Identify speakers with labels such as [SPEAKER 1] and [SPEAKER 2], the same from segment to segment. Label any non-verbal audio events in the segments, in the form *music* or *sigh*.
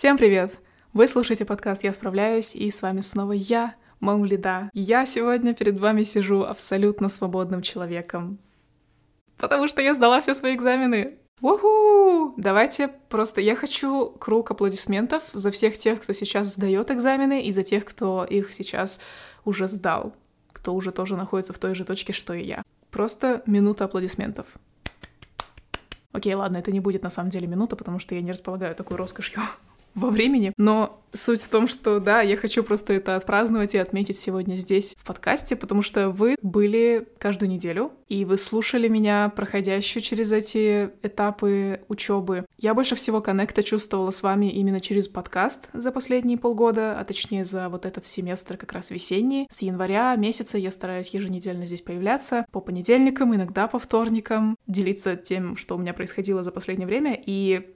[SPEAKER 1] Всем привет! Вы слушаете подкаст «Я справляюсь», и с вами снова я, Маулида. Я сегодня перед вами сижу абсолютно свободным человеком, потому что я сдала все свои экзамены. Уху! Давайте просто... Я хочу круг аплодисментов за всех тех, кто сейчас сдает экзамены, и за тех, кто их сейчас уже сдал, кто уже тоже находится в той же точке, что и я. Просто минута аплодисментов. Окей, ладно, это не будет на самом деле минута, потому что я не располагаю такой роскошью во времени, но суть в том, что да, я хочу просто это отпраздновать и отметить сегодня здесь в подкасте, потому что вы были каждую неделю, и вы слушали меня, проходящую через эти этапы учебы. Я больше всего коннекта чувствовала с вами именно через подкаст за последние полгода, а точнее за вот этот семестр как раз весенний. С января месяца я стараюсь еженедельно здесь появляться, по понедельникам, иногда по вторникам, делиться тем, что у меня происходило за последнее время, и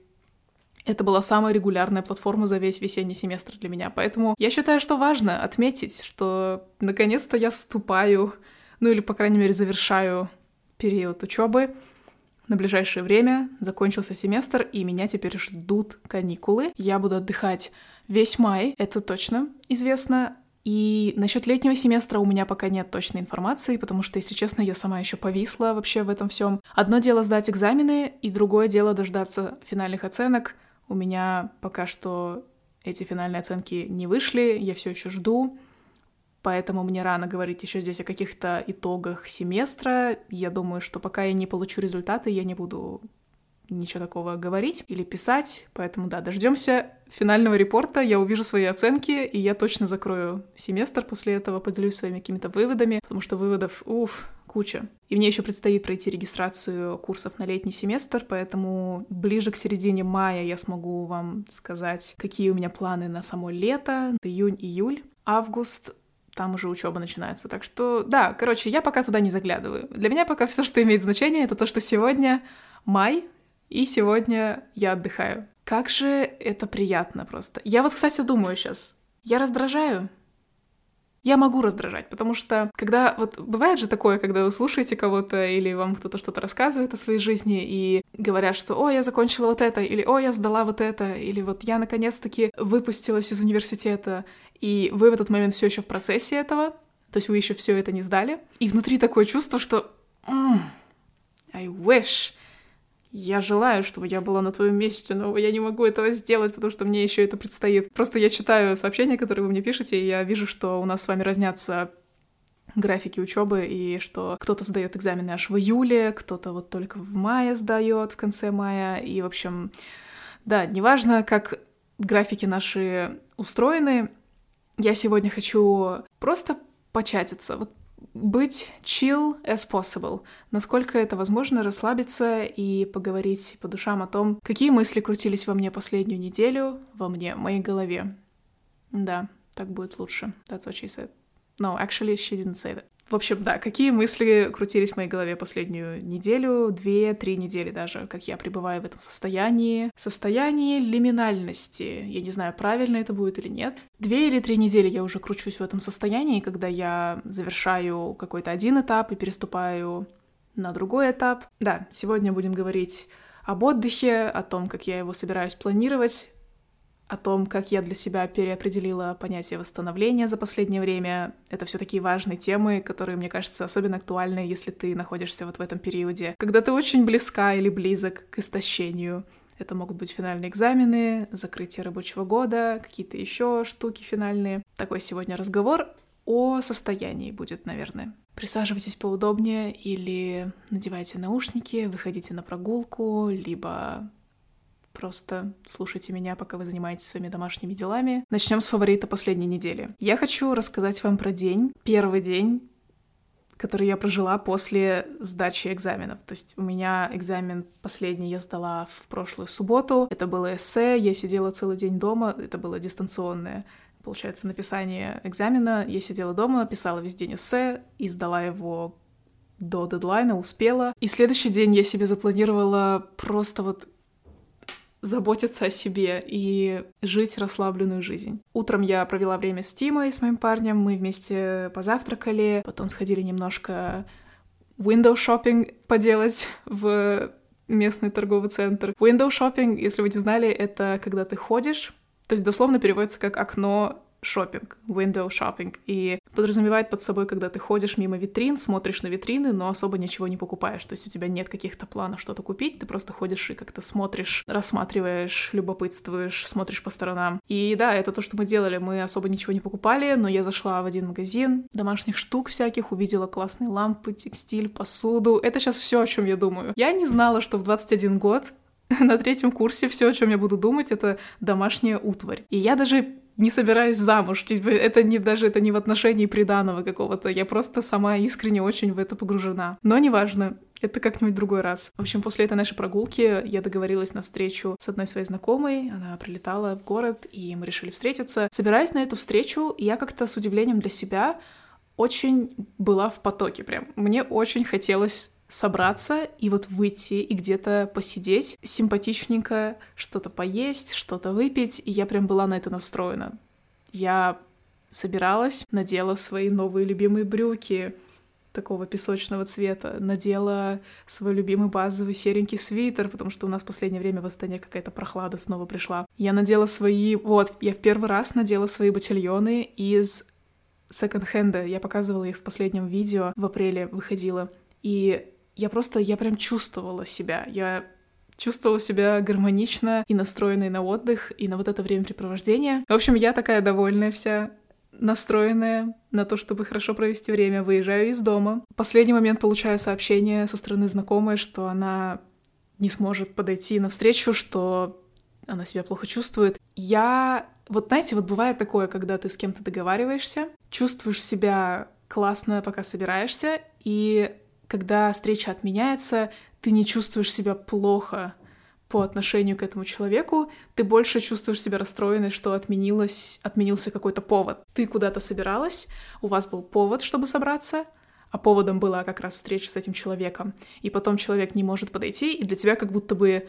[SPEAKER 1] это была самая регулярная платформа за весь весенний семестр для меня. Поэтому я считаю, что важно отметить, что наконец-то я вступаю, ну или, по крайней мере, завершаю период учебы на ближайшее время. Закончился семестр, и меня теперь ждут каникулы. Я буду отдыхать весь май, это точно известно. И насчет летнего семестра у меня пока нет точной информации, потому что, если честно, я сама еще повисла вообще в этом всем. Одно дело сдать экзамены, и другое дело дождаться финальных оценок. У меня пока что эти финальные оценки не вышли, я все еще жду, поэтому мне рано говорить еще здесь о каких-то итогах семестра. Я думаю, что пока я не получу результаты, я не буду ничего такого говорить или писать. Поэтому да, дождемся финального репорта, я увижу свои оценки, и я точно закрою семестр после этого, поделюсь своими какими-то выводами, потому что выводов, уф, куча. И мне еще предстоит пройти регистрацию курсов на летний семестр, поэтому ближе к середине мая я смогу вам сказать, какие у меня планы на само лето, июнь-июль. Август там уже учеба начинается. Так что, да, короче, я пока туда не заглядываю. Для меня пока все, что имеет значение, это то, что сегодня май, и сегодня я отдыхаю. Как же это приятно просто. Я вот, кстати, думаю сейчас, я раздражаю я могу раздражать, потому что когда вот бывает же такое, когда вы слушаете кого-то или вам кто-то что-то рассказывает о своей жизни и говорят, что «О, я закончила вот это», или «О, я сдала вот это», или «Вот я наконец-таки выпустилась из университета», и вы в этот момент все еще в процессе этого, то есть вы еще все это не сдали, и внутри такое чувство, что I wish я желаю, чтобы я была на твоем месте, но я не могу этого сделать, потому что мне еще это предстоит. Просто я читаю сообщения, которые вы мне пишете, и я вижу, что у нас с вами разнятся графики учебы, и что кто-то сдает экзамены аж в июле, кто-то вот только в мае сдает, в конце мая, и, в общем, да, неважно, как графики наши устроены, я сегодня хочу просто початиться, вот быть chill as possible. Насколько это возможно, расслабиться и поговорить по душам о том, какие мысли крутились во мне последнюю неделю, во мне, в моей голове. Да, так будет лучше. That's what she said. No, actually, she didn't say that. В общем, да, какие мысли крутились в моей голове последнюю неделю, две-три недели даже, как я пребываю в этом состоянии. Состояние лиминальности. Я не знаю, правильно это будет или нет. Две или три недели я уже кручусь в этом состоянии, когда я завершаю какой-то один этап и переступаю на другой этап. Да, сегодня будем говорить об отдыхе, о том, как я его собираюсь планировать, о том, как я для себя переопределила понятие восстановления за последнее время. Это все такие важные темы, которые, мне кажется, особенно актуальны, если ты находишься вот в этом периоде, когда ты очень близка или близок к истощению. Это могут быть финальные экзамены, закрытие рабочего года, какие-то еще штуки финальные. Такой сегодня разговор о состоянии будет, наверное. Присаживайтесь поудобнее или надевайте наушники, выходите на прогулку, либо Просто слушайте меня, пока вы занимаетесь своими домашними делами. Начнем с фаворита последней недели. Я хочу рассказать вам про день, первый день, который я прожила после сдачи экзаменов. То есть у меня экзамен последний я сдала в прошлую субботу. Это было эссе, я сидела целый день дома, это было дистанционное получается, написание экзамена. Я сидела дома, писала весь день эссе и сдала его до дедлайна, успела. И следующий день я себе запланировала просто вот заботиться о себе и жить расслабленную жизнь. Утром я провела время с Тимой, с моим парнем, мы вместе позавтракали, потом сходили немножко window shopping поделать в местный торговый центр. Window shopping, если вы не знали, это когда ты ходишь То есть дословно переводится как окно шопинг, window shopping, и подразумевает под собой, когда ты ходишь мимо витрин, смотришь на витрины, но особо ничего не покупаешь, то есть у тебя нет каких-то планов что-то купить, ты просто ходишь и как-то смотришь, рассматриваешь, любопытствуешь, смотришь по сторонам. И да, это то, что мы делали, мы особо ничего не покупали, но я зашла в один магазин домашних штук всяких, увидела классные лампы, текстиль, посуду. Это сейчас все, о чем я думаю. Я не знала, что в 21 год *laughs* на третьем курсе все, о чем я буду думать, это домашняя утварь. И я даже не собираюсь замуж. Типа, это не даже это не в отношении приданого какого-то. Я просто сама искренне очень в это погружена. Но неважно. Это как-нибудь другой раз. В общем, после этой нашей прогулки я договорилась на встречу с одной своей знакомой. Она прилетала в город, и мы решили встретиться. Собираясь на эту встречу, я как-то с удивлением для себя очень была в потоке прям. Мне очень хотелось собраться и вот выйти и где-то посидеть симпатичненько, что-то поесть, что-то выпить, и я прям была на это настроена. Я собиралась, надела свои новые любимые брюки такого песочного цвета, надела свой любимый базовый серенький свитер, потому что у нас в последнее время в Астане какая-то прохлада снова пришла. Я надела свои... Вот, я в первый раз надела свои ботильоны из секонд-хенда. Я показывала их в последнем видео, в апреле выходила. И я просто, я прям чувствовала себя. Я чувствовала себя гармонично и настроенной на отдых, и на вот это времяпрепровождение. В общем, я такая довольная вся, настроенная на то, чтобы хорошо провести время. Выезжаю из дома. В последний момент получаю сообщение со стороны знакомой, что она не сможет подойти навстречу, что она себя плохо чувствует. Я... Вот знаете, вот бывает такое, когда ты с кем-то договариваешься, чувствуешь себя классно, пока собираешься, и когда встреча отменяется, ты не чувствуешь себя плохо по отношению к этому человеку, ты больше чувствуешь себя расстроенной, что отменилось, отменился какой-то повод. Ты куда-то собиралась, у вас был повод, чтобы собраться, а поводом была как раз встреча с этим человеком. И потом человек не может подойти, и для тебя как будто бы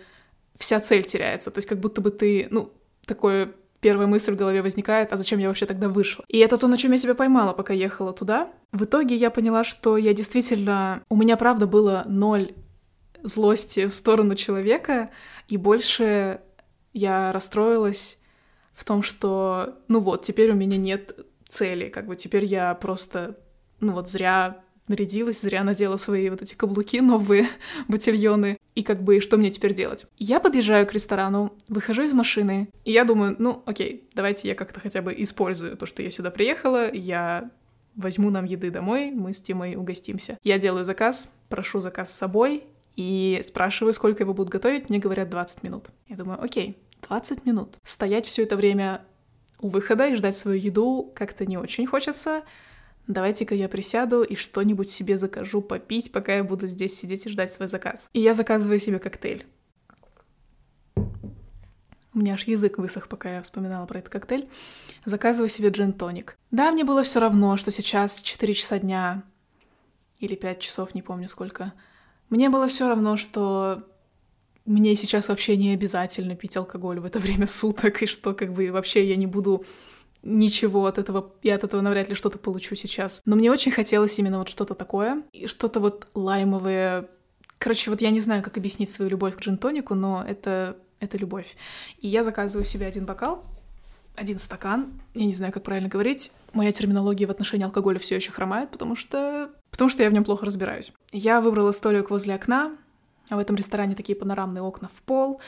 [SPEAKER 1] вся цель теряется. То есть как будто бы ты, ну, такое первая мысль в голове возникает, а зачем я вообще тогда вышла? И это то, на чем я себя поймала, пока ехала туда. В итоге я поняла, что я действительно... У меня, правда, было ноль злости в сторону человека, и больше я расстроилась в том, что, ну вот, теперь у меня нет цели, как бы теперь я просто, ну вот, зря нарядилась, зря надела свои вот эти каблуки новые, *laughs* ботильоны. И как бы, что мне теперь делать? Я подъезжаю к ресторану, выхожу из машины, и я думаю, ну, окей, давайте я как-то хотя бы использую то, что я сюда приехала, я возьму нам еды домой, мы с Тимой угостимся. Я делаю заказ, прошу заказ с собой, и спрашиваю, сколько его будут готовить, мне говорят 20 минут. Я думаю, окей, 20 минут. Стоять все это время у выхода и ждать свою еду как-то не очень хочется, давайте-ка я присяду и что-нибудь себе закажу попить, пока я буду здесь сидеть и ждать свой заказ. И я заказываю себе коктейль. У меня аж язык высох, пока я вспоминала про этот коктейль. Заказываю себе джин-тоник. Да, мне было все равно, что сейчас 4 часа дня или 5 часов, не помню сколько. Мне было все равно, что мне сейчас вообще не обязательно пить алкоголь в это время суток, и что как бы вообще я не буду ничего от этого, я от этого навряд ли что-то получу сейчас. Но мне очень хотелось именно вот что-то такое, и что-то вот лаймовое. Короче, вот я не знаю, как объяснить свою любовь к джин-тонику, но это, это любовь. И я заказываю себе один бокал, один стакан, я не знаю, как правильно говорить. Моя терминология в отношении алкоголя все еще хромает, потому что... потому что я в нем плохо разбираюсь. Я выбрала столик возле окна, а в этом ресторане такие панорамные окна в пол.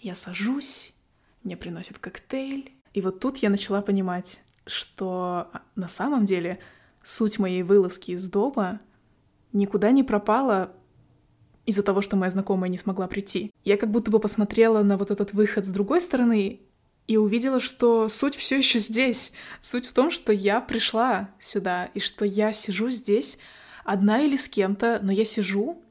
[SPEAKER 1] Я сажусь, мне приносят коктейль, и вот тут я начала понимать, что на самом деле суть моей вылазки из дома никуда не пропала из-за того, что моя знакомая не смогла прийти. Я как будто бы посмотрела на вот этот выход с другой стороны и увидела, что суть все еще здесь. Суть в том, что я пришла сюда, и что я сижу здесь одна или с кем-то, но я сижу,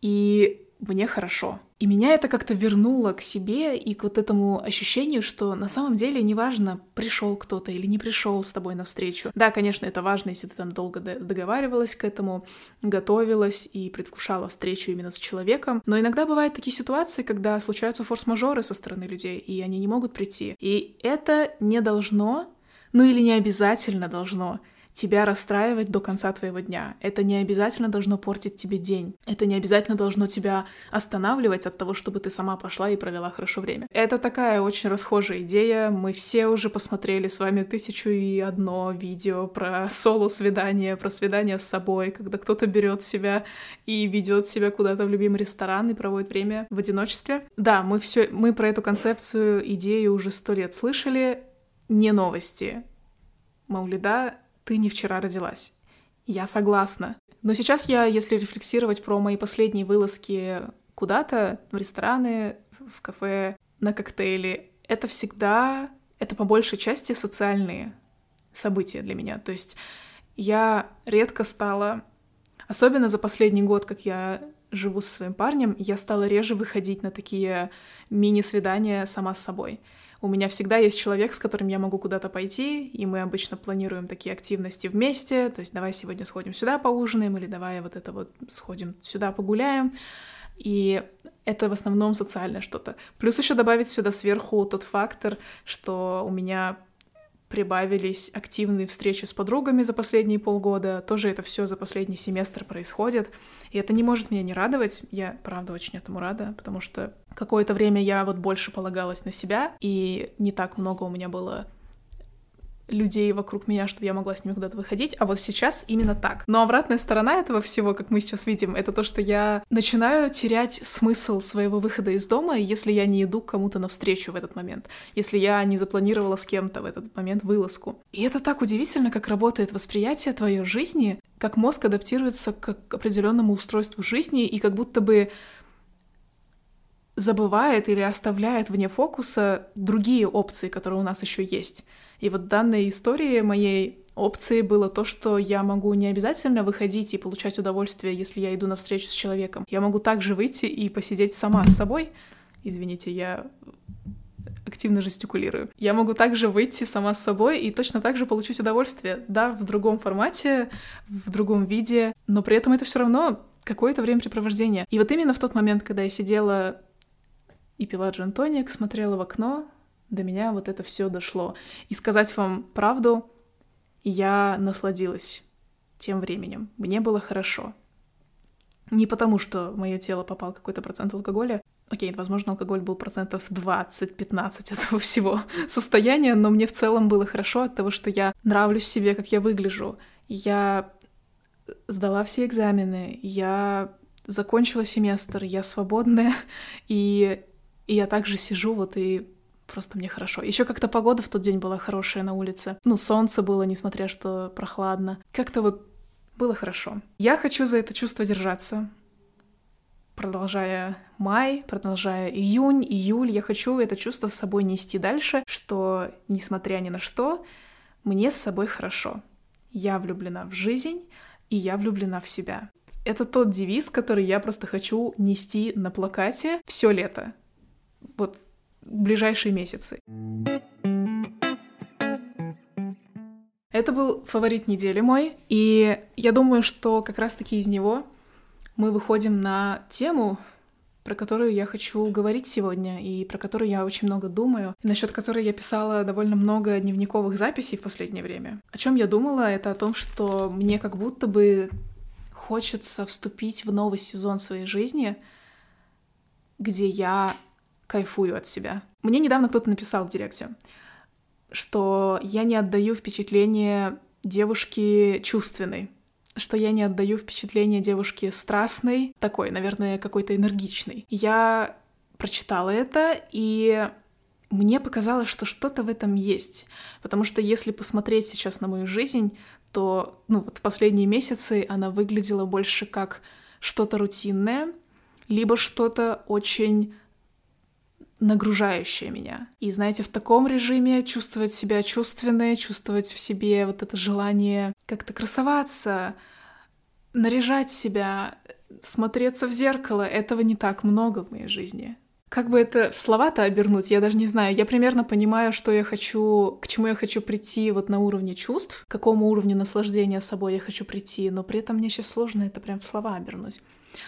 [SPEAKER 1] и мне хорошо. И меня это как-то вернуло к себе и к вот этому ощущению, что на самом деле неважно, пришел кто-то или не пришел с тобой навстречу. Да, конечно, это важно, если ты там долго договаривалась к этому, готовилась и предвкушала встречу именно с человеком. Но иногда бывают такие ситуации, когда случаются форс-мажоры со стороны людей, и они не могут прийти. И это не должно, ну или не обязательно должно тебя расстраивать до конца твоего дня. Это не обязательно должно портить тебе день. Это не обязательно должно тебя останавливать от того, чтобы ты сама пошла и провела хорошо время. Это такая очень расхожая идея. Мы все уже посмотрели с вами тысячу и одно видео про соло-свидание, про свидание с собой, когда кто-то берет себя и ведет себя куда-то в любимый ресторан и проводит время в одиночестве. Да, мы все, мы про эту концепцию, идею уже сто лет слышали. Не новости. Маулида ты не вчера родилась. Я согласна. Но сейчас я, если рефлексировать про мои последние вылазки куда-то, в рестораны, в кафе, на коктейли, это всегда, это по большей части социальные события для меня. То есть я редко стала, особенно за последний год, как я живу со своим парнем, я стала реже выходить на такие мини-свидания сама с собой. У меня всегда есть человек, с которым я могу куда-то пойти, и мы обычно планируем такие активности вместе, то есть давай сегодня сходим сюда поужинаем, или давай вот это вот сходим сюда погуляем. И это в основном социальное что-то. Плюс еще добавить сюда сверху тот фактор, что у меня прибавились активные встречи с подругами за последние полгода. Тоже это все за последний семестр происходит. И это не может меня не радовать. Я, правда, очень этому рада, потому что какое-то время я вот больше полагалась на себя, и не так много у меня было людей вокруг меня, чтобы я могла с ними куда-то выходить, а вот сейчас именно так. Но обратная сторона этого всего, как мы сейчас видим, это то, что я начинаю терять смысл своего выхода из дома, если я не иду к кому-то навстречу в этот момент, если я не запланировала с кем-то в этот момент вылазку. И это так удивительно, как работает восприятие твоей жизни, как мозг адаптируется к определенному устройству жизни, и как будто бы забывает или оставляет вне фокуса другие опции, которые у нас еще есть. И вот в данной истории моей опцией было то, что я могу не обязательно выходить и получать удовольствие, если я иду на встречу с человеком. Я могу также выйти и посидеть сама с собой. Извините, я активно жестикулирую. Я могу также выйти сама с собой и точно так же получить удовольствие. Да, в другом формате, в другом виде, но при этом это все равно какое-то времяпрепровождение. И вот именно в тот момент, когда я сидела и пила джин-тоник, смотрела в окно, до меня вот это все дошло. И сказать вам правду, я насладилась тем временем. Мне было хорошо. Не потому, что в мое тело попал какой-то процент алкоголя. Окей, возможно, алкоголь был процентов 20-15 этого всего состояния, но мне в целом было хорошо от того, что я нравлюсь себе, как я выгляжу. Я сдала все экзамены, я закончила семестр, я свободная, и, и я также сижу вот и просто мне хорошо. Еще как-то погода в тот день была хорошая на улице. Ну, солнце было, несмотря что прохладно. Как-то вот было хорошо. Я хочу за это чувство держаться. Продолжая май, продолжая июнь, июль, я хочу это чувство с собой нести дальше, что, несмотря ни на что, мне с собой хорошо. Я влюблена в жизнь, и я влюблена в себя. Это тот девиз, который я просто хочу нести на плакате все лето. Вот ближайшие месяцы. Это был фаворит недели мой, и я думаю, что как раз-таки из него мы выходим на тему, про которую я хочу говорить сегодня, и про которую я очень много думаю, и насчет которой я писала довольно много дневниковых записей в последнее время. О чем я думала, это о том, что мне как будто бы хочется вступить в новый сезон своей жизни, где я кайфую от себя. Мне недавно кто-то написал в директе, что я не отдаю впечатление девушки чувственной, что я не отдаю впечатление девушки страстной, такой, наверное, какой-то энергичной. Я прочитала это, и мне показалось, что что-то в этом есть. Потому что если посмотреть сейчас на мою жизнь, то, ну, вот в последние месяцы она выглядела больше как что-то рутинное, либо что-то очень нагружающее меня. И знаете, в таком режиме чувствовать себя чувственной, чувствовать в себе вот это желание как-то красоваться, наряжать себя, смотреться в зеркало, этого не так много в моей жизни. Как бы это в слова-то обернуть, я даже не знаю. Я примерно понимаю, что я хочу, к чему я хочу прийти вот на уровне чувств, к какому уровню наслаждения собой я хочу прийти, но при этом мне сейчас сложно это прям в слова обернуть.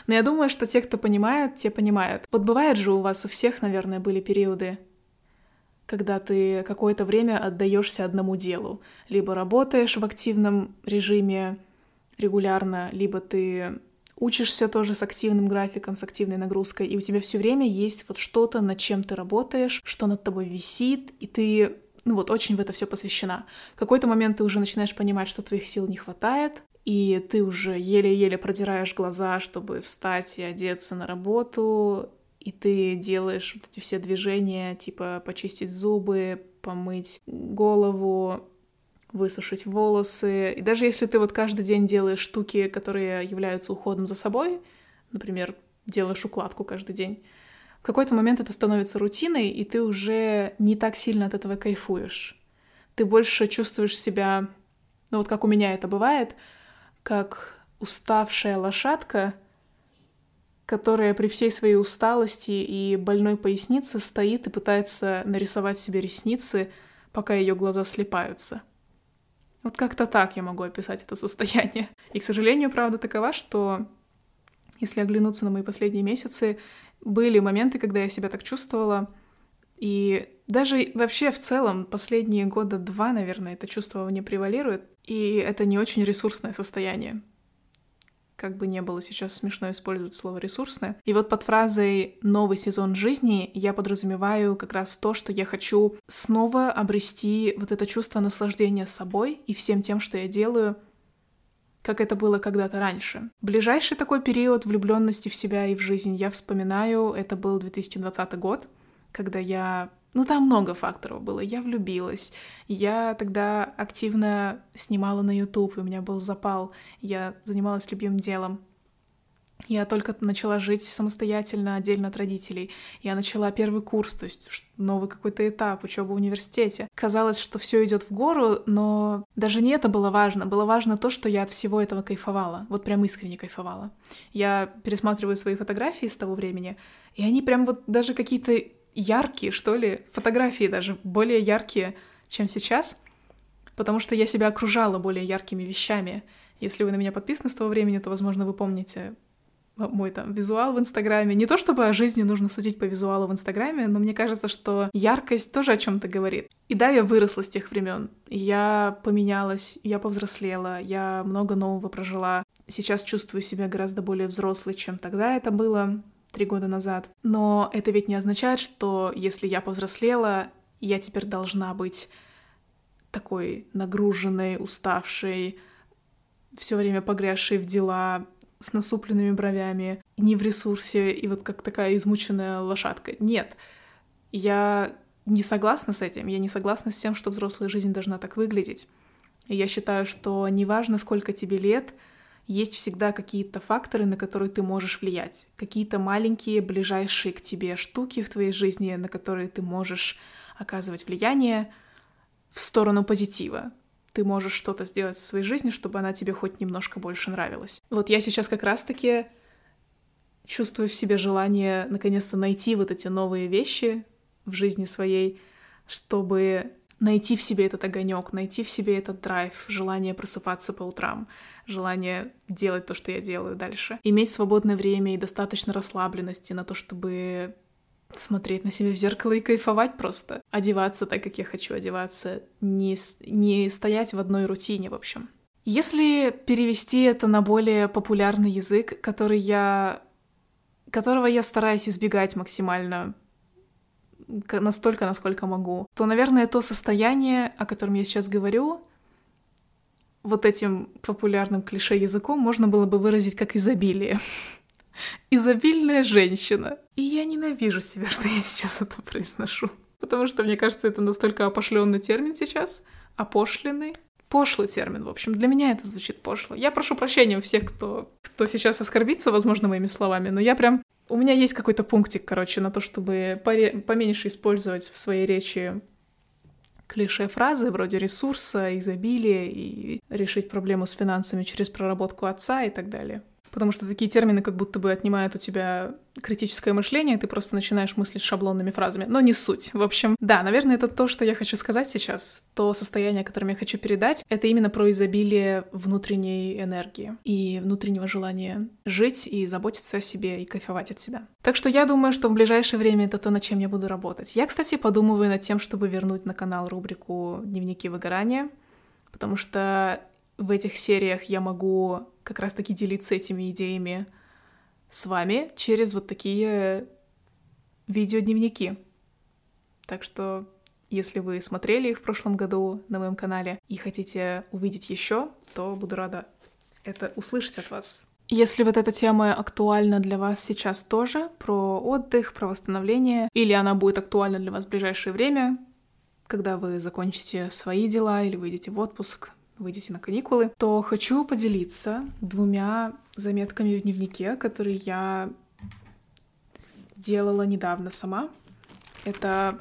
[SPEAKER 1] Но я думаю, что те, кто понимают, те понимают. Вот бывает же у вас у всех, наверное, были периоды когда ты какое-то время отдаешься одному делу. Либо работаешь в активном режиме регулярно, либо ты учишься тоже с активным графиком, с активной нагрузкой, и у тебя все время есть вот что-то, над чем ты работаешь, что над тобой висит, и ты ну вот очень в это все посвящена. В какой-то момент ты уже начинаешь понимать, что твоих сил не хватает, и ты уже еле-еле продираешь глаза, чтобы встать и одеться на работу, и ты делаешь вот эти все движения, типа почистить зубы, помыть голову, высушить волосы. И даже если ты вот каждый день делаешь штуки, которые являются уходом за собой, например, делаешь укладку каждый день, в какой-то момент это становится рутиной, и ты уже не так сильно от этого кайфуешь. Ты больше чувствуешь себя, ну вот как у меня это бывает, как уставшая лошадка, которая при всей своей усталости и больной пояснице стоит и пытается нарисовать себе ресницы, пока ее глаза слепаются. Вот как-то так я могу описать это состояние. И, к сожалению, правда такова, что если оглянуться на мои последние месяцы, были моменты, когда я себя так чувствовала, и даже вообще в целом последние года два, наверное, это чувство не превалирует, и это не очень ресурсное состояние. Как бы не было сейчас смешно использовать слово «ресурсное». И вот под фразой «новый сезон жизни» я подразумеваю как раз то, что я хочу снова обрести вот это чувство наслаждения собой и всем тем, что я делаю, как это было когда-то раньше. Ближайший такой период влюбленности в себя и в жизнь я вспоминаю, это был 2020 год, когда я ну, там много факторов было. Я влюбилась. Я тогда активно снимала на YouTube, у меня был запал. Я занималась любимым делом. Я только начала жить самостоятельно, отдельно от родителей. Я начала первый курс, то есть новый какой-то этап, учеба в университете. Казалось, что все идет в гору, но даже не это было важно. Было важно то, что я от всего этого кайфовала. Вот прям искренне кайфовала. Я пересматриваю свои фотографии с того времени, и они прям вот даже какие-то яркие, что ли, фотографии даже более яркие, чем сейчас, потому что я себя окружала более яркими вещами. Если вы на меня подписаны с того времени, то, возможно, вы помните мой там визуал в Инстаграме. Не то чтобы о жизни нужно судить по визуалу в Инстаграме, но мне кажется, что яркость тоже о чем-то говорит. И да, я выросла с тех времен. Я поменялась, я повзрослела, я много нового прожила. Сейчас чувствую себя гораздо более взрослой, чем тогда это было три года назад. Но это ведь не означает, что если я повзрослела, я теперь должна быть такой нагруженной, уставшей, все время погрязшей в дела, с насупленными бровями, не в ресурсе и вот как такая измученная лошадка. Нет, я не согласна с этим, я не согласна с тем, что взрослая жизнь должна так выглядеть. Я считаю, что неважно, сколько тебе лет, есть всегда какие-то факторы, на которые ты можешь влиять, какие-то маленькие, ближайшие к тебе штуки в твоей жизни, на которые ты можешь оказывать влияние в сторону позитива. Ты можешь что-то сделать со своей жизнью, чтобы она тебе хоть немножко больше нравилась. Вот я сейчас как раз-таки чувствую в себе желание наконец-то найти вот эти новые вещи в жизни своей, чтобы найти в себе этот огонек, найти в себе этот драйв, желание просыпаться по утрам, желание делать то, что я делаю дальше. Иметь свободное время и достаточно расслабленности на то, чтобы смотреть на себя в зеркало и кайфовать просто. Одеваться так, как я хочу одеваться. Не, не стоять в одной рутине, в общем. Если перевести это на более популярный язык, который я которого я стараюсь избегать максимально настолько, насколько могу, то, наверное, то состояние, о котором я сейчас говорю, вот этим популярным клише языком можно было бы выразить как изобилие. Изобильная женщина. И я ненавижу себя, *laughs* что я сейчас это произношу. Потому что, мне кажется, это настолько опошленный термин сейчас. Опошленный. Пошлый термин, в общем. Для меня это звучит пошло. Я прошу прощения у всех, кто, кто сейчас оскорбится, возможно, моими словами, но я прям у меня есть какой-то пунктик, короче, на то, чтобы поменьше использовать в своей речи клише-фразы вроде ресурса, изобилия и решить проблему с финансами через проработку отца и так далее. Потому что такие термины как будто бы отнимают у тебя критическое мышление, ты просто начинаешь мыслить шаблонными фразами. Но не суть. В общем, да, наверное, это то, что я хочу сказать сейчас. То состояние, которое я хочу передать, это именно про изобилие внутренней энергии и внутреннего желания жить и заботиться о себе и кайфовать от себя. Так что я думаю, что в ближайшее время это то, над чем я буду работать. Я, кстати, подумываю над тем, чтобы вернуть на канал рубрику «Дневники выгорания», потому что в этих сериях я могу как раз-таки делиться этими идеями с вами через вот такие видеодневники. Так что, если вы смотрели их в прошлом году на моем канале и хотите увидеть еще, то буду рада это услышать от вас. Если вот эта тема актуальна для вас сейчас тоже, про отдых, про восстановление, или она будет актуальна для вас в ближайшее время, когда вы закончите свои дела или выйдете в отпуск, выйдете на каникулы, то хочу поделиться двумя заметками в дневнике, которые я делала недавно сама. Это...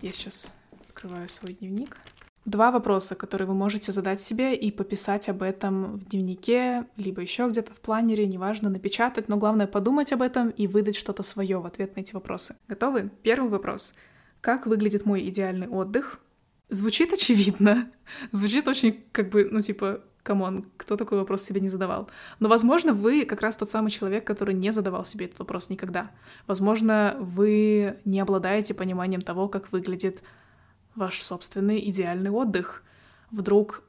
[SPEAKER 1] Я сейчас открываю свой дневник. Два вопроса, которые вы можете задать себе и пописать об этом в дневнике, либо еще где-то в планере, неважно, напечатать, но главное подумать об этом и выдать что-то свое в ответ на эти вопросы. Готовы? Первый вопрос. Как выглядит мой идеальный отдых? Звучит очевидно. Звучит очень, как бы, ну, типа, come on, кто такой вопрос себе не задавал? Но, возможно, вы как раз тот самый человек, который не задавал себе этот вопрос никогда. Возможно, вы не обладаете пониманием того, как выглядит ваш собственный идеальный отдых. Вдруг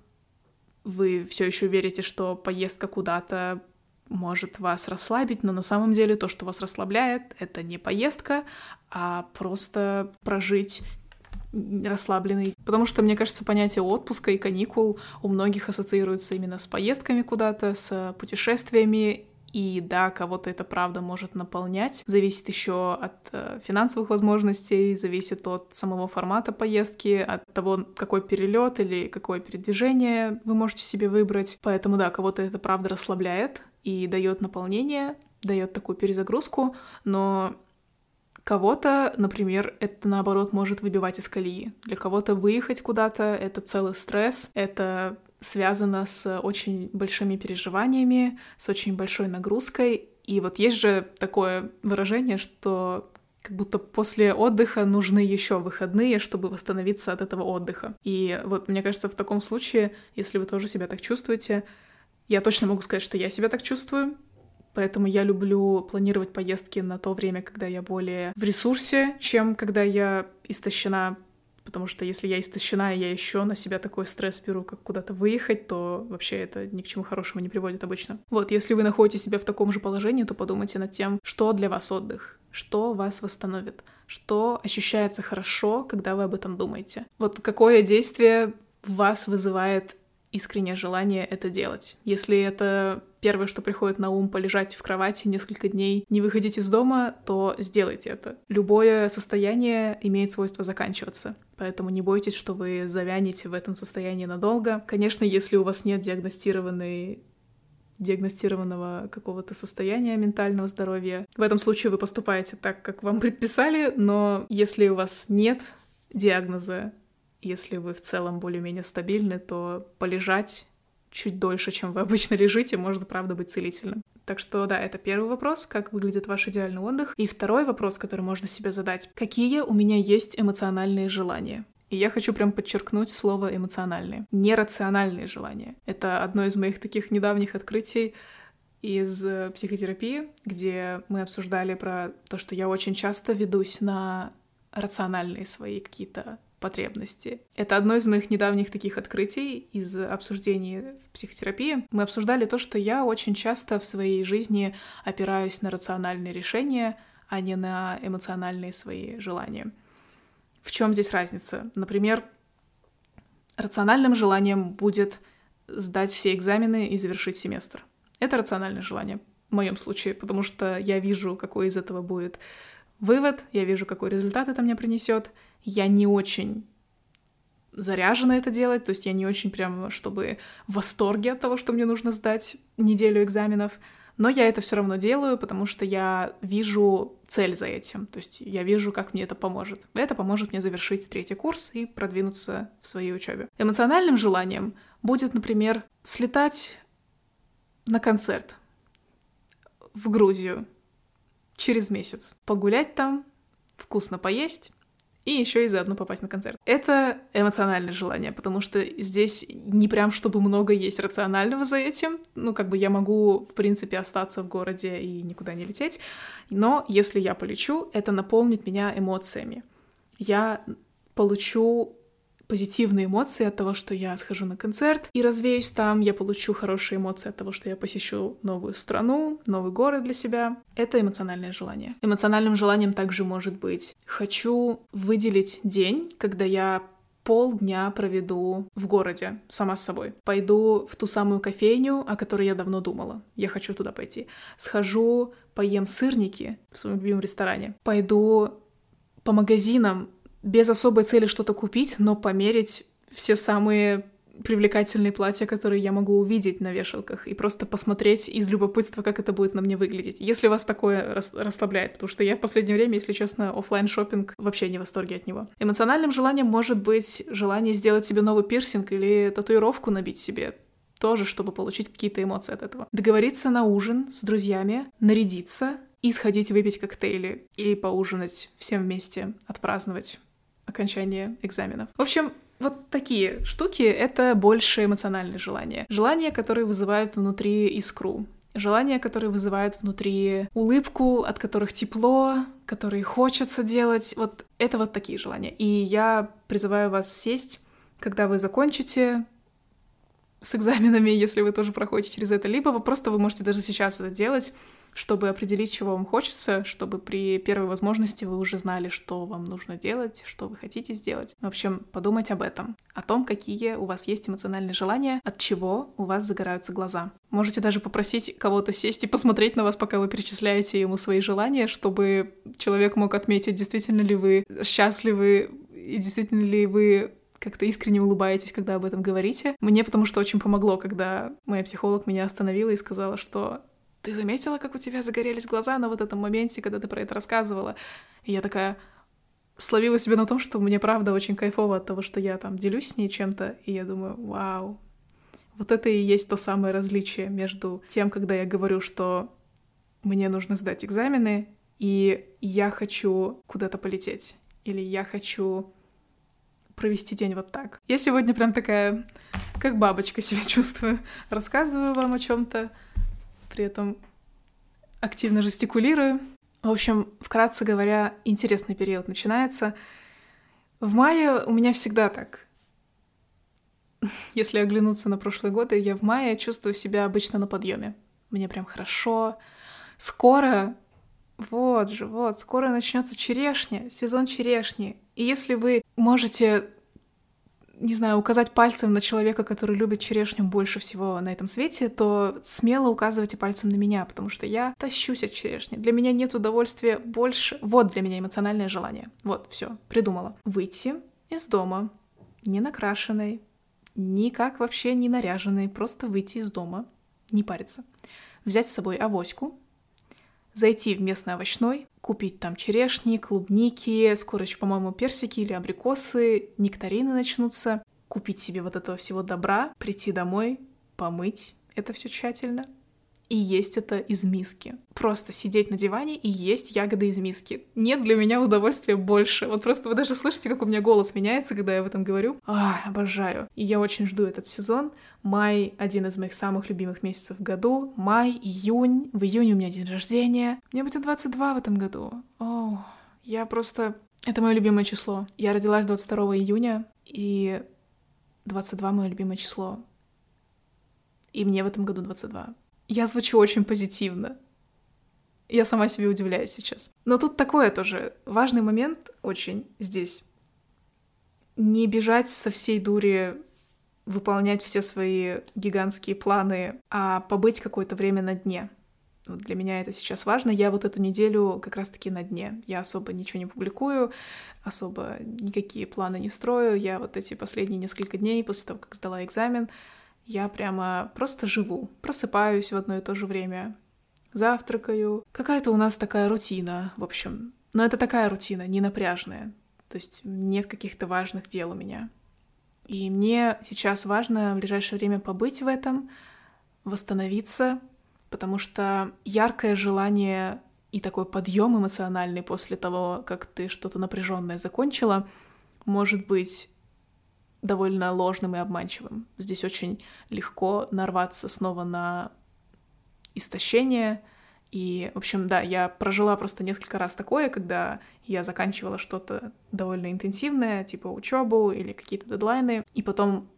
[SPEAKER 1] вы все еще верите, что поездка куда-то может вас расслабить, но на самом деле то, что вас расслабляет, это не поездка, а просто прожить расслабленный. Потому что, мне кажется, понятие отпуска и каникул у многих ассоциируется именно с поездками куда-то, с путешествиями. И да, кого-то это правда может наполнять. Зависит еще от э, финансовых возможностей, зависит от самого формата поездки, от того, какой перелет или какое передвижение вы можете себе выбрать. Поэтому да, кого-то это правда расслабляет и дает наполнение, дает такую перезагрузку, но Кого-то, например, это наоборот может выбивать из колеи. Для кого-то выехать куда-то — это целый стресс, это связано с очень большими переживаниями, с очень большой нагрузкой. И вот есть же такое выражение, что как будто после отдыха нужны еще выходные, чтобы восстановиться от этого отдыха. И вот мне кажется, в таком случае, если вы тоже себя так чувствуете, я точно могу сказать, что я себя так чувствую. Поэтому я люблю планировать поездки на то время, когда я более в ресурсе, чем когда я истощена. Потому что если я истощена, и я еще на себя такой стресс беру, как куда-то выехать, то вообще это ни к чему хорошему не приводит обычно. Вот, если вы находите себя в таком же положении, то подумайте над тем, что для вас отдых, что вас восстановит, что ощущается хорошо, когда вы об этом думаете. Вот какое действие вас вызывает искреннее желание это делать. Если это первое, что приходит на ум, полежать в кровати несколько дней, не выходить из дома, то сделайте это. Любое состояние имеет свойство заканчиваться. Поэтому не бойтесь, что вы завянете в этом состоянии надолго. Конечно, если у вас нет диагностированной диагностированного какого-то состояния ментального здоровья. В этом случае вы поступаете так, как вам предписали, но если у вас нет диагноза если вы в целом более-менее стабильны, то полежать чуть дольше, чем вы обычно лежите, может, правда, быть целительным. Так что, да, это первый вопрос, как выглядит ваш идеальный отдых. И второй вопрос, который можно себе задать, какие у меня есть эмоциональные желания? И я хочу прям подчеркнуть слово эмоциональные. Нерациональные желания. Это одно из моих таких недавних открытий из психотерапии, где мы обсуждали про то, что я очень часто ведусь на рациональные свои какие-то потребности. Это одно из моих недавних таких открытий из обсуждений в психотерапии. Мы обсуждали то, что я очень часто в своей жизни опираюсь на рациональные решения, а не на эмоциональные свои желания. В чем здесь разница? Например, рациональным желанием будет сдать все экзамены и завершить семестр. Это рациональное желание в моем случае, потому что я вижу, какой из этого будет вывод, я вижу, какой результат это мне принесет, я не очень заряжена это делать, то есть я не очень прям, чтобы в восторге от того, что мне нужно сдать неделю экзаменов, но я это все равно делаю, потому что я вижу цель за этим, то есть я вижу, как мне это поможет. Это поможет мне завершить третий курс и продвинуться в своей учебе. Эмоциональным желанием будет, например, слетать на концерт, в Грузию через месяц. Погулять там, вкусно поесть и еще и заодно попасть на концерт. Это эмоциональное желание, потому что здесь не прям чтобы много есть рационального за этим. Ну, как бы я могу, в принципе, остаться в городе и никуда не лететь, но если я полечу, это наполнит меня эмоциями. Я получу позитивные эмоции от того, что я схожу на концерт и развеюсь там, я получу хорошие эмоции от того, что я посещу новую страну, новый город для себя. Это эмоциональное желание. Эмоциональным желанием также может быть «хочу выделить день, когда я полдня проведу в городе сама с собой. Пойду в ту самую кофейню, о которой я давно думала. Я хочу туда пойти. Схожу, поем сырники в своем любимом ресторане. Пойду по магазинам без особой цели что-то купить, но померить все самые привлекательные платья, которые я могу увидеть на вешалках, и просто посмотреть из любопытства, как это будет на мне выглядеть. Если вас такое рас расслабляет, потому что я в последнее время, если честно, офлайн шопинг вообще не в восторге от него. Эмоциональным желанием может быть желание сделать себе новый пирсинг или татуировку набить себе тоже, чтобы получить какие-то эмоции от этого. Договориться на ужин с друзьями, нарядиться и сходить выпить коктейли и поужинать всем вместе, отпраздновать окончания экзаменов. В общем, вот такие штуки — это больше эмоциональные желания. Желания, которые вызывают внутри искру. Желания, которые вызывают внутри улыбку, от которых тепло, которые хочется делать. Вот это вот такие желания. И я призываю вас сесть, когда вы закончите с экзаменами, *laughs* если вы тоже проходите через это, либо вы просто вы можете даже сейчас это делать, чтобы определить, чего вам хочется, чтобы при первой возможности вы уже знали, что вам нужно делать, что вы хотите сделать. В общем, подумать об этом, о том, какие у вас есть эмоциональные желания, от чего у вас загораются глаза. Можете даже попросить кого-то сесть и посмотреть на вас, пока вы перечисляете ему свои желания, чтобы человек мог отметить, действительно ли вы счастливы и действительно ли вы как-то искренне улыбаетесь, когда об этом говорите. Мне потому что очень помогло, когда моя психолог меня остановила и сказала, что ты заметила, как у тебя загорелись глаза на вот этом моменте, когда ты про это рассказывала? И я такая словила себя на том, что мне правда очень кайфово от того, что я там делюсь с ней чем-то, и я думаю, вау, вот это и есть то самое различие между тем, когда я говорю, что мне нужно сдать экзамены, и я хочу куда-то полететь, или я хочу провести день вот так. Я сегодня прям такая, как бабочка себя *laughs* чувствую. Рассказываю вам о чем-то, при этом активно жестикулирую. В общем, вкратце говоря, интересный период начинается. В мае у меня всегда так. *laughs* Если оглянуться на прошлые годы, я в мае чувствую себя обычно на подъеме. Мне прям хорошо. Скоро, вот же, вот, скоро начнется черешня, сезон черешни. И если вы можете не знаю, указать пальцем на человека, который любит черешню больше всего на этом свете, то смело указывайте пальцем на меня, потому что я тащусь от черешни. Для меня нет удовольствия больше. Вот для меня эмоциональное желание. Вот, все, придумала. Выйти из дома, не накрашенной, никак вообще не наряженной, просто выйти из дома, не париться. Взять с собой авоську, зайти в местный овощной, купить там черешни, клубники, скоро еще, по-моему, персики или абрикосы, нектарины начнутся, купить себе вот этого всего добра, прийти домой, помыть это все тщательно, и есть это из миски. Просто сидеть на диване и есть ягоды из миски. Нет для меня удовольствия больше. Вот просто вы даже слышите, как у меня голос меняется, когда я об этом говорю. А, обожаю. И я очень жду этот сезон. Май — один из моих самых любимых месяцев в году. Май, июнь. В июне у меня день рождения. Мне будет 22 в этом году. О, я просто... Это мое любимое число. Я родилась 22 июня, и 22 — мое любимое число. И мне в этом году 22. Я звучу очень позитивно. Я сама себе удивляюсь сейчас. Но тут такое тоже важный момент очень здесь. Не бежать со всей дури выполнять все свои гигантские планы, а побыть какое-то время на дне. Вот для меня это сейчас важно. Я вот эту неделю как раз-таки на дне. Я особо ничего не публикую, особо никакие планы не строю. Я вот эти последние несколько дней после того, как сдала экзамен, я прямо просто живу, просыпаюсь в одно и то же время, завтракаю. Какая-то у нас такая рутина, в общем. Но это такая рутина, не напряжная. То есть нет каких-то важных дел у меня. И мне сейчас важно в ближайшее время побыть в этом, восстановиться, потому что яркое желание и такой подъем эмоциональный после того, как ты что-то напряженное закончила, может быть довольно ложным и обманчивым. Здесь очень легко нарваться снова на истощение. И, в общем, да, я прожила просто несколько раз такое, когда я заканчивала что-то довольно интенсивное, типа учебу или какие-то дедлайны, и потом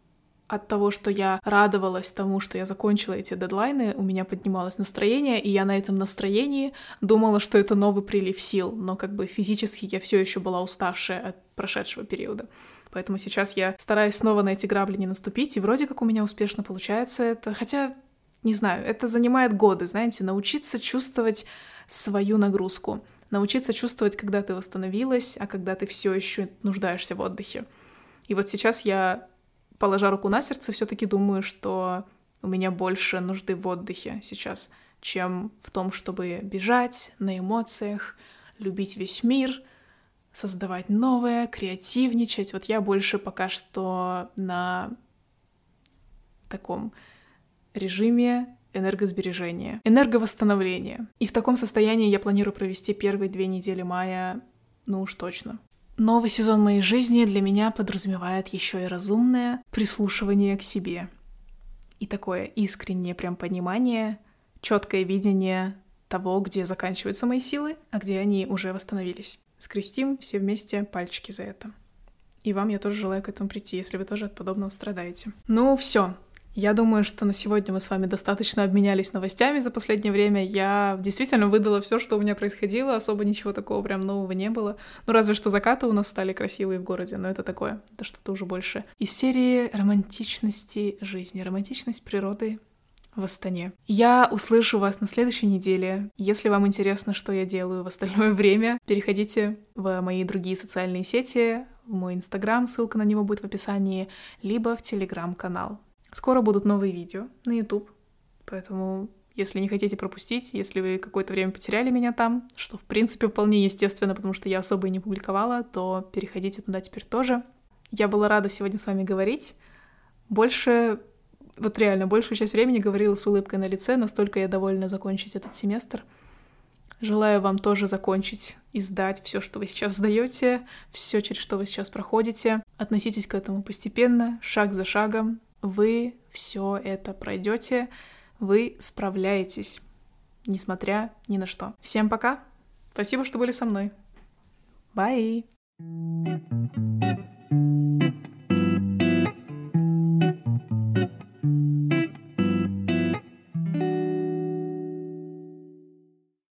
[SPEAKER 1] от того, что я радовалась тому, что я закончила эти дедлайны, у меня поднималось настроение, и я на этом настроении думала, что это новый прилив сил, но как бы физически я все еще была уставшая от прошедшего периода. Поэтому сейчас я стараюсь снова на эти грабли не наступить, и вроде как у меня успешно получается это, хотя, не знаю, это занимает годы, знаете, научиться чувствовать свою нагрузку, научиться чувствовать, когда ты восстановилась, а когда ты все еще нуждаешься в отдыхе. И вот сейчас я положа руку на сердце, все-таки думаю, что у меня больше нужды в отдыхе сейчас, чем в том, чтобы бежать на эмоциях, любить весь мир, создавать новое, креативничать. Вот я больше пока что на таком режиме энергосбережения, энерговосстановления. И в таком состоянии я планирую провести первые две недели мая, ну уж точно. Новый сезон моей жизни для меня подразумевает еще и разумное прислушивание к себе. И такое искреннее прям понимание, четкое видение того, где заканчиваются мои силы, а где они уже восстановились. Скрестим все вместе пальчики за это. И вам я тоже желаю к этому прийти, если вы тоже от подобного страдаете. Ну, все. Я думаю, что на сегодня мы с вами достаточно обменялись новостями за последнее время. Я действительно выдала все, что у меня происходило, особо ничего такого прям нового не было. Ну, разве что закаты у нас стали красивые в городе, но это такое, это что-то уже больше. Из серии романтичности жизни, романтичность природы в Астане. Я услышу вас на следующей неделе. Если вам интересно, что я делаю в остальное *laughs* время, переходите в мои другие социальные сети, в мой инстаграм, ссылка на него будет в описании, либо в телеграм-канал. Скоро будут новые видео на YouTube, поэтому если не хотите пропустить, если вы какое-то время потеряли меня там, что в принципе вполне естественно, потому что я особо и не публиковала, то переходите туда теперь тоже. Я была рада сегодня с вами говорить. Больше, вот реально, большую часть времени говорила с улыбкой на лице, настолько я довольна закончить этот семестр. Желаю вам тоже закончить и сдать все, что вы сейчас сдаете, все, через что вы сейчас проходите. Относитесь к этому постепенно, шаг за шагом, вы все это пройдете, вы справляетесь, несмотря ни на что. Всем пока! Спасибо, что были со мной. Bye!